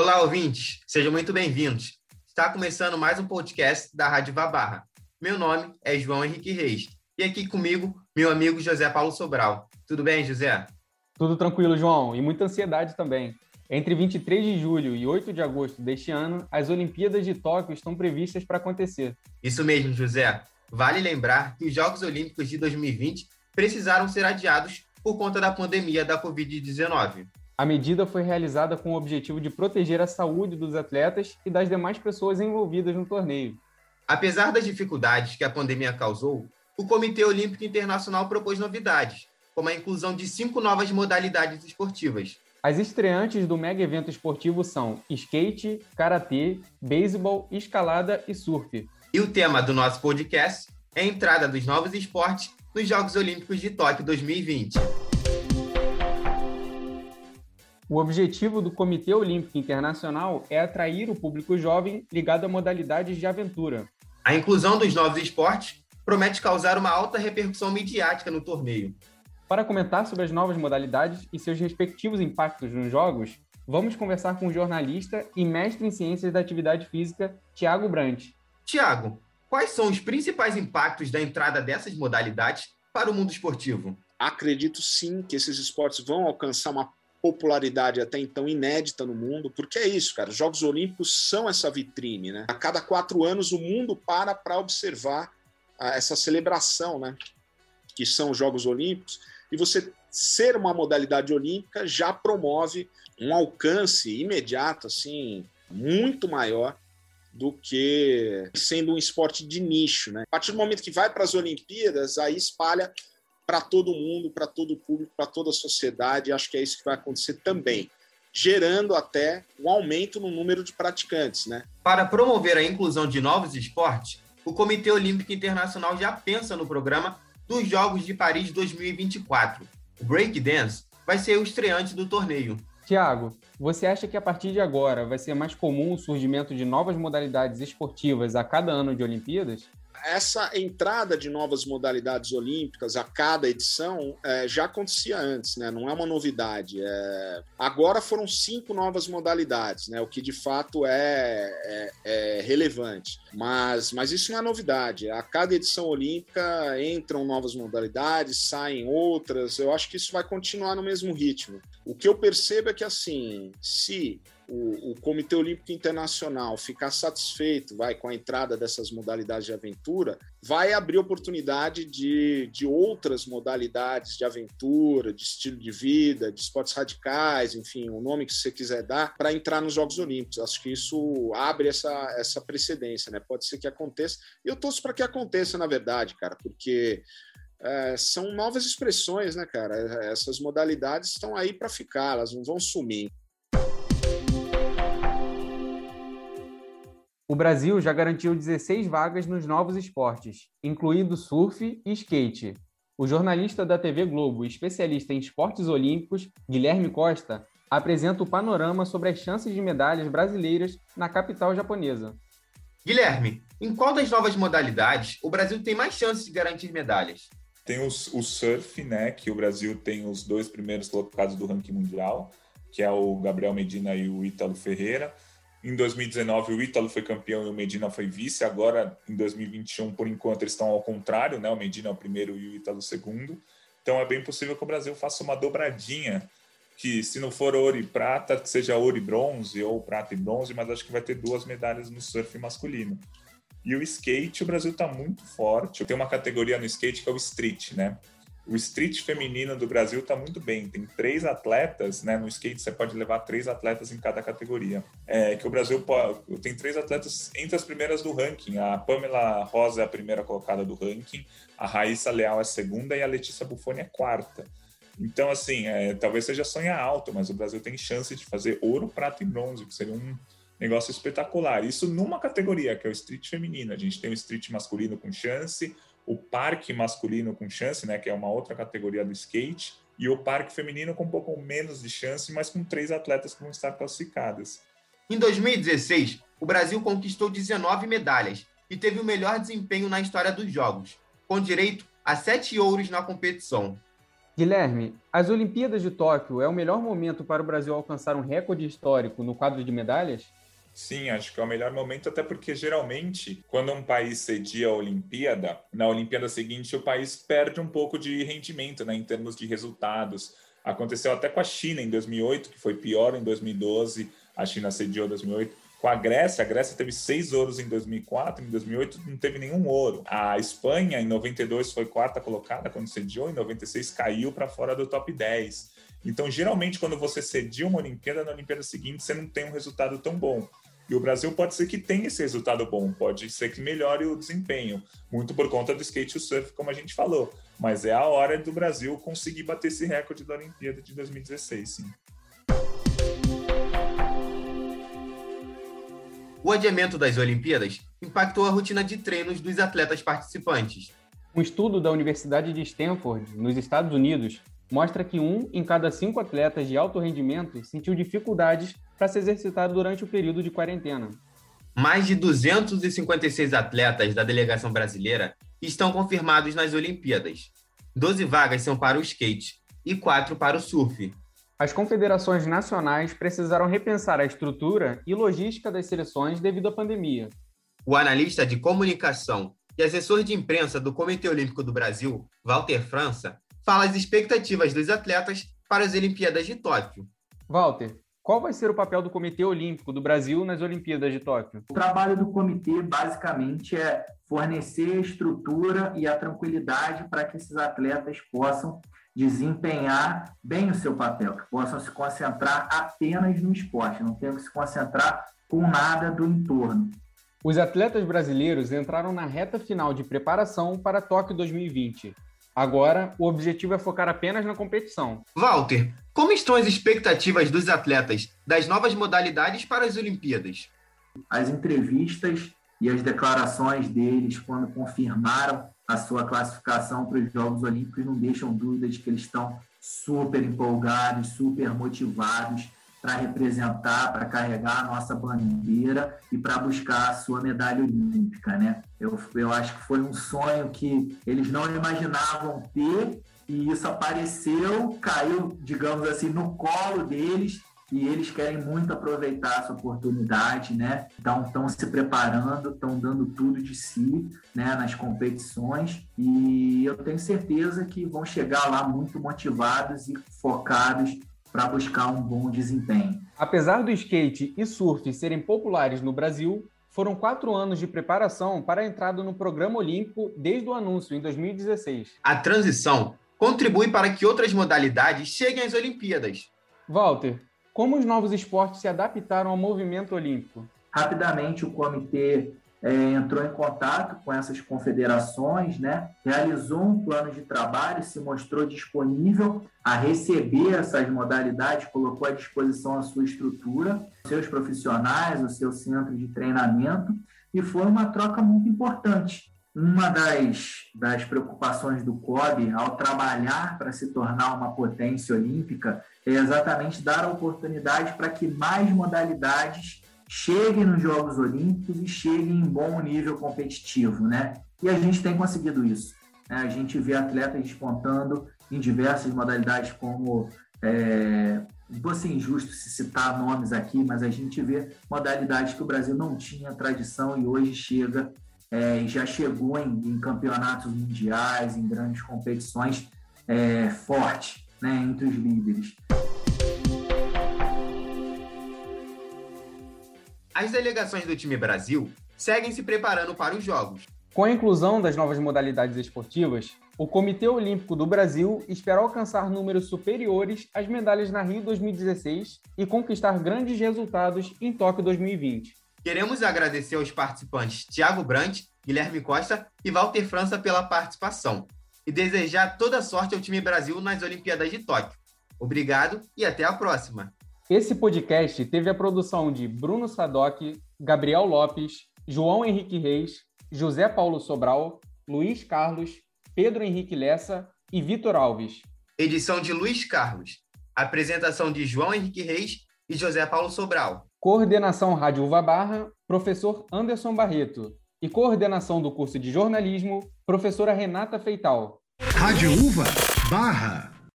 Olá, ouvintes, sejam muito bem-vindos. Está começando mais um podcast da Rádio Vabarra. Meu nome é João Henrique Reis e aqui comigo, meu amigo José Paulo Sobral. Tudo bem, José? Tudo tranquilo, João, e muita ansiedade também. Entre 23 de julho e 8 de agosto deste ano, as Olimpíadas de Tóquio estão previstas para acontecer. Isso mesmo, José. Vale lembrar que os Jogos Olímpicos de 2020 precisaram ser adiados por conta da pandemia da Covid-19. A medida foi realizada com o objetivo de proteger a saúde dos atletas e das demais pessoas envolvidas no torneio. Apesar das dificuldades que a pandemia causou, o Comitê Olímpico Internacional propôs novidades, como a inclusão de cinco novas modalidades esportivas. As estreantes do mega evento esportivo são skate, karatê, beisebol, escalada e surf. E o tema do nosso podcast é a entrada dos novos esportes nos Jogos Olímpicos de Tóquio 2020. O objetivo do Comitê Olímpico Internacional é atrair o público jovem ligado a modalidades de aventura. A inclusão dos novos esportes promete causar uma alta repercussão midiática no torneio. Para comentar sobre as novas modalidades e seus respectivos impactos nos Jogos, vamos conversar com o jornalista e mestre em ciências da atividade física, Tiago Brandt. Tiago, quais são os principais impactos da entrada dessas modalidades para o mundo esportivo? Acredito sim que esses esportes vão alcançar uma popularidade até então inédita no mundo, porque é isso, cara. Os Jogos Olímpicos são essa vitrine, né? A cada quatro anos o mundo para para observar ah, essa celebração, né? Que são os Jogos Olímpicos. E você ser uma modalidade olímpica já promove um alcance imediato, assim, muito maior do que sendo um esporte de nicho, né? A partir do momento que vai para as Olimpíadas, aí espalha para todo mundo, para todo o público, para toda a sociedade. Acho que é isso que vai acontecer também, gerando até um aumento no número de praticantes. Né? Para promover a inclusão de novos esportes, o Comitê Olímpico Internacional já pensa no programa dos Jogos de Paris 2024. O breakdance vai ser o estreante do torneio. Tiago, você acha que a partir de agora vai ser mais comum o surgimento de novas modalidades esportivas a cada ano de Olimpíadas? Essa entrada de novas modalidades olímpicas a cada edição é, já acontecia antes, né? não é uma novidade. É... Agora foram cinco novas modalidades, né? o que de fato é, é, é, relevante. Mas, mas isso não é novidade. A cada edição olímpica entram novas modalidades, saem outras. Eu acho que isso vai continuar no mesmo ritmo. O que eu percebo é que, assim, se o, o, Comitê Olímpico Internacional ficar satisfeito vai com a entrada dessas modalidades de aventura, vai abrir oportunidade de, de outras modalidades de aventura, de estilo de vida, de esportes radicais, enfim, o nome que você quiser dar, para entrar nos Jogos Olímpicos. Acho que isso abre essa, essa precedência, né? Pode ser que aconteça. E eu torço para que aconteça, na verdade, cara, porque é, são novas expressões, né, cara? Essas modalidades estão aí para ficar, elas não vão sumir. O Brasil já garantiu 16 vagas nos novos esportes, incluindo surf e skate. O jornalista da TV Globo e especialista em esportes olímpicos, Guilherme Costa, apresenta o panorama sobre as chances de medalhas brasileiras na capital japonesa. Guilherme, em qual das novas modalidades o Brasil tem mais chances de garantir medalhas? Tem os, o surf, né, que o Brasil tem os dois primeiros colocados do ranking mundial, que é o Gabriel Medina e o Ítalo Ferreira. Em 2019, o Ítalo foi campeão e o Medina foi vice. Agora, em 2021, por enquanto, eles estão ao contrário, né? O Medina é o primeiro e o Ítalo o segundo. Então, é bem possível que o Brasil faça uma dobradinha, que se não for ouro e prata, que seja ouro e bronze, ou prata e bronze, mas acho que vai ter duas medalhas no surf masculino. E o skate, o Brasil está muito forte. Tem uma categoria no skate que é o street, né? O street feminino do Brasil está muito bem. Tem três atletas, né? No skate você pode levar três atletas em cada categoria. É, que o Brasil pode, tem três atletas entre as primeiras do ranking. A Pamela Rosa é a primeira colocada do ranking, a Raíssa Leal é a segunda e a Letícia Buffoni é a quarta. Então, assim, é, talvez seja sonha alto, mas o Brasil tem chance de fazer ouro, prata e bronze, que seria um negócio espetacular. Isso numa categoria, que é o street feminino. A gente tem o street masculino com chance, o parque masculino com chance, né, que é uma outra categoria do skate, e o parque feminino com um pouco menos de chance, mas com três atletas que vão estar classificadas. Em 2016, o Brasil conquistou 19 medalhas e teve o melhor desempenho na história dos Jogos, com direito a sete ouros na competição. Guilherme, as Olimpíadas de Tóquio é o melhor momento para o Brasil alcançar um recorde histórico no quadro de medalhas? Sim, acho que é o melhor momento, até porque geralmente, quando um país cedia a Olimpíada, na Olimpíada seguinte o país perde um pouco de rendimento né, em termos de resultados. Aconteceu até com a China em 2008, que foi pior em 2012, a China cediou em 2008 com a Grécia, a Grécia teve seis ouros em 2004, em 2008 não teve nenhum ouro. A Espanha, em 92, foi quarta colocada quando cediou, em 96 caiu para fora do top 10. Então, geralmente, quando você cedia uma Olimpíada, na Olimpíada seguinte você não tem um resultado tão bom. E o Brasil pode ser que tenha esse resultado bom, pode ser que melhore o desempenho, muito por conta do skate e o surf, como a gente falou. Mas é a hora do Brasil conseguir bater esse recorde da Olimpíada de 2016, sim. O adiamento das Olimpíadas impactou a rotina de treinos dos atletas participantes. Um estudo da Universidade de Stanford, nos Estados Unidos, mostra que um em cada cinco atletas de alto rendimento sentiu dificuldades para se exercitar durante o período de quarentena. Mais de 256 atletas da delegação brasileira estão confirmados nas Olimpíadas. 12 vagas são para o skate e 4 para o surf, as confederações nacionais precisaram repensar a estrutura e logística das seleções devido à pandemia. O analista de comunicação e assessor de imprensa do Comitê Olímpico do Brasil, Walter França, fala as expectativas dos atletas para as Olimpíadas de Tóquio. Walter, qual vai ser o papel do Comitê Olímpico do Brasil nas Olimpíadas de Tóquio? O trabalho do comitê, basicamente, é fornecer a estrutura e a tranquilidade para que esses atletas possam desempenhar bem o seu papel, que possam se concentrar apenas no esporte, não tenham que se concentrar com nada do entorno. Os atletas brasileiros entraram na reta final de preparação para Tóquio 2020. Agora, o objetivo é focar apenas na competição. Walter, como estão as expectativas dos atletas das novas modalidades para as Olimpíadas? As entrevistas e as declarações deles, quando confirmaram a sua classificação para os Jogos Olímpicos, não deixam dúvida de que eles estão super empolgados, super motivados para representar, para carregar a nossa bandeira e para buscar a sua medalha olímpica, né? Eu, eu acho que foi um sonho que eles não imaginavam ter e isso apareceu, caiu, digamos assim, no colo deles e eles querem muito aproveitar essa oportunidade, né? Então estão se preparando, estão dando tudo de si, né, nas competições e eu tenho certeza que vão chegar lá muito motivados e focados para buscar um bom desempenho. Apesar do skate e surf serem populares no Brasil, foram quatro anos de preparação para a entrada no programa olímpico desde o anúncio em 2016. A transição contribui para que outras modalidades cheguem às Olimpíadas. Walter, como os novos esportes se adaptaram ao movimento olímpico? Rapidamente, o comitê é, entrou em contato com essas confederações, né? realizou um plano de trabalho, se mostrou disponível a receber essas modalidades, colocou à disposição a sua estrutura, seus profissionais, o seu centro de treinamento, e foi uma troca muito importante. Uma das, das preocupações do COB ao trabalhar para se tornar uma potência olímpica é exatamente dar a oportunidade para que mais modalidades cheguem nos Jogos Olímpicos e cheguem em bom nível competitivo, né? E a gente tem conseguido isso. Né? A gente vê atletas despontando em diversas modalidades, como é, vou ser injusto se citar nomes aqui, mas a gente vê modalidades que o Brasil não tinha tradição e hoje chega é, já chegou em, em, campeonatos mundiais, em grandes competições é, forte né, entre os líderes. As delegações do time Brasil seguem se preparando para os Jogos. Com a inclusão das novas modalidades esportivas, o Comitê Olímpico do Brasil espera alcançar números superiores às medalhas na Rio 2016 e conquistar grandes resultados em Tóquio 2020. Queremos agradecer aos participantes Tiago Brandt, Guilherme Costa e Walter França pela participação e desejar toda sorte ao time Brasil nas Olimpíadas de Tóquio. Obrigado e até a próxima. Esse podcast teve a produção de Bruno Sadoc, Gabriel Lopes, João Henrique Reis, José Paulo Sobral, Luiz Carlos, Pedro Henrique Lessa e Vitor Alves. Edição de Luiz Carlos. Apresentação de João Henrique Reis e José Paulo Sobral. Coordenação Rádio Uva Barra, professor Anderson Barreto. E coordenação do curso de jornalismo, professora Renata Feital. Rádio Uva Barra.